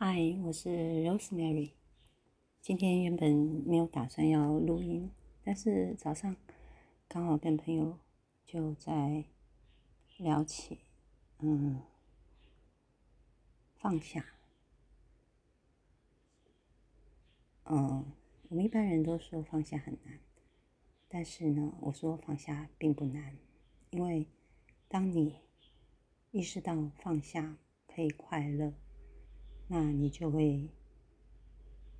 嗨，我是 Rosemary。今天原本没有打算要录音，但是早上刚好跟朋友就在聊起，嗯，放下。嗯，我们一般人都说放下很难，但是呢，我说放下并不难，因为当你意识到放下可以快乐，那你就会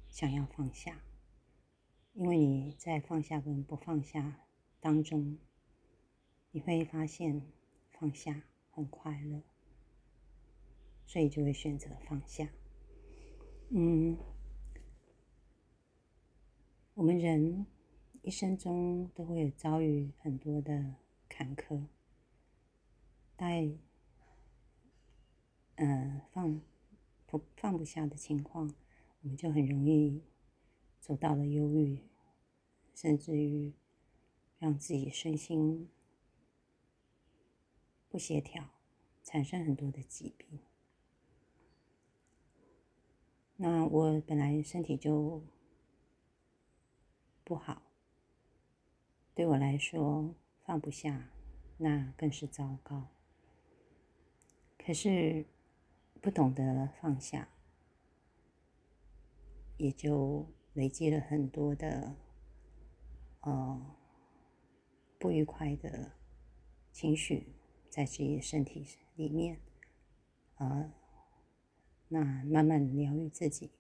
想要放下，因为你在放下跟不放下当中，你会发现放下很快乐，所以就会选择放下。嗯。我们人一生中都会有遭遇很多的坎坷，在呃放不放不下的情况，我们就很容易走到了忧郁，甚至于让自己身心不协调，产生很多的疾病。那我本来身体就。不好，对我来说放不下，那更是糟糕。可是不懂得放下，也就累积了很多的呃不愉快的情绪在自己的身体里面，呃，那慢慢疗愈自己，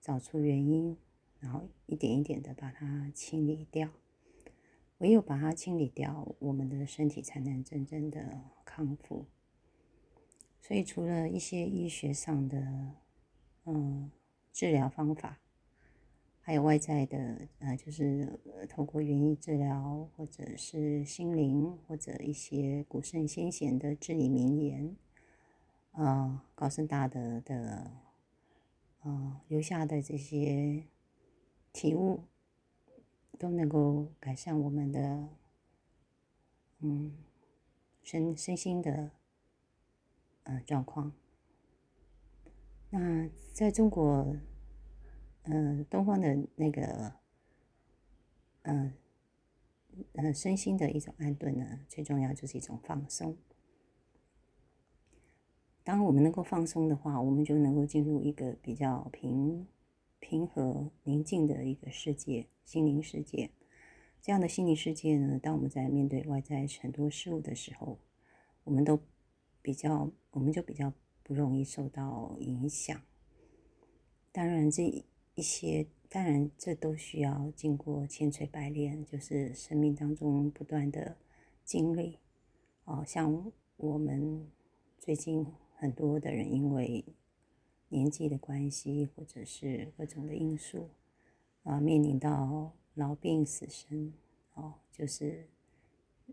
找出原因。然后一点一点的把它清理掉，唯有把它清理掉，我们的身体才能真正的康复。所以，除了一些医学上的嗯治疗方法，还有外在的呃，就是透过园艺治疗，或者是心灵，或者一些古圣先贤的至理名言，啊，高僧大德的啊留下的这些。体悟都能够改善我们的嗯身身心的呃状况。那在中国，嗯，东方的那个嗯呃身心的一种安顿呢，最重要就是一种放松。当我们能够放松的话，我们就能够进入一个比较平。平和宁静的一个世界，心灵世界。这样的心灵世界呢，当我们在面对外在很多事物的时候，我们都比较，我们就比较不容易受到影响。当然，这一些，当然这都需要经过千锤百炼，就是生命当中不断的经历。哦，像我们最近很多的人因为。年纪的关系，或者是各种的因素，啊，面临到老病死生，哦，就是，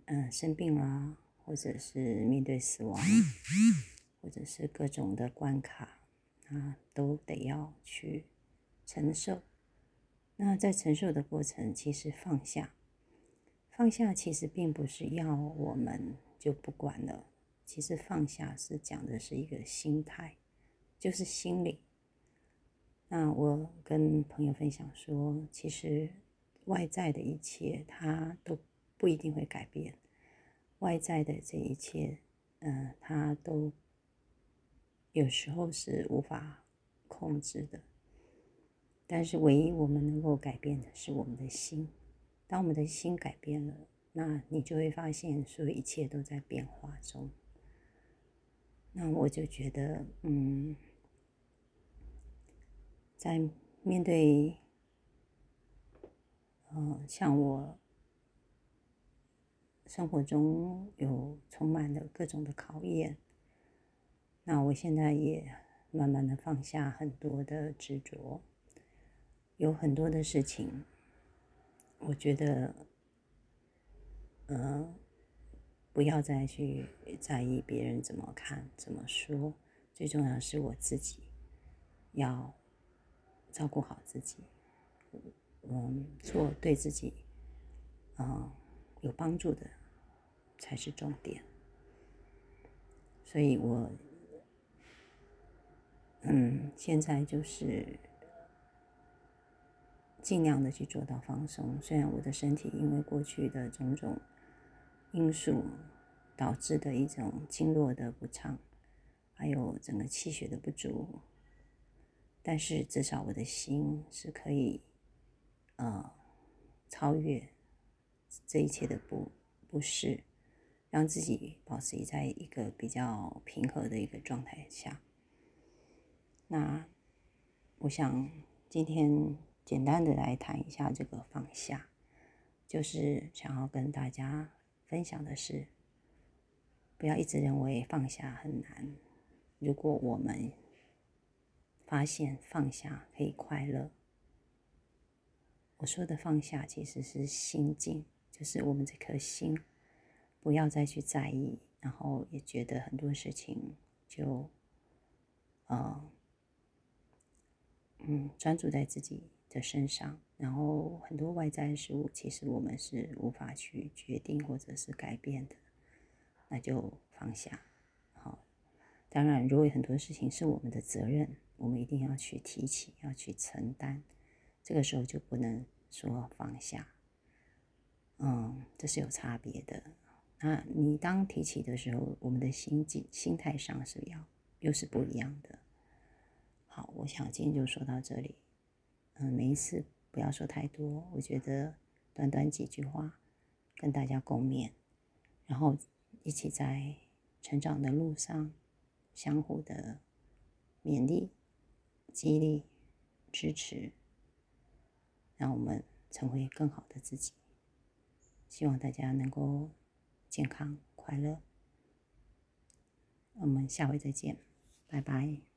嗯，生病啦，或者是面对死亡，或者是各种的关卡，啊，都得要去承受。那在承受的过程，其实放下，放下其实并不是要我们就不管了，其实放下是讲的是一个心态。就是心理。那我跟朋友分享说，其实外在的一切，它都不一定会改变。外在的这一切，嗯，它都有时候是无法控制的。但是，唯一我们能够改变的是我们的心。当我们的心改变了，那你就会发现，所有一切都在变化中。那我就觉得，嗯。在面对，呃，像我生活中有充满了各种的考验，那我现在也慢慢的放下很多的执着，有很多的事情，我觉得，呃，不要再去在意别人怎么看、怎么说，最重要是我自己要。照顾好自己，嗯，做对自己，嗯，有帮助的才是重点。所以我，嗯，现在就是尽量的去做到放松。虽然我的身体因为过去的种种因素导致的一种经络的不畅，还有整个气血的不足，但是至少我的心是可以呃超越这一切的不不适，让自己保持在一个比较平和的一个状态下。那我想今天简单的来谈一下这个放下，就是想要跟大家分享的是，不要一直认为放下很难。如果我们发现放下可以快乐，我说的放下其实是心境，就是我们这颗心不要再去在意，然后也觉得很多事情就呃。嗯，专注在自己的身上，然后很多外在的事物，其实我们是无法去决定或者是改变的，那就放下。好，当然，如果很多事情是我们的责任，我们一定要去提起，要去承担，这个时候就不能说放下。嗯，这是有差别的。那你当提起的时候，我们的心境、心态上是要又是不一样的。好，我想今天就说到这里。嗯，每一次不要说太多，我觉得短短几句话跟大家共勉，然后一起在成长的路上相互的勉励、激励、支持，让我们成为更好的自己。希望大家能够健康快乐。我们下回再见，拜拜。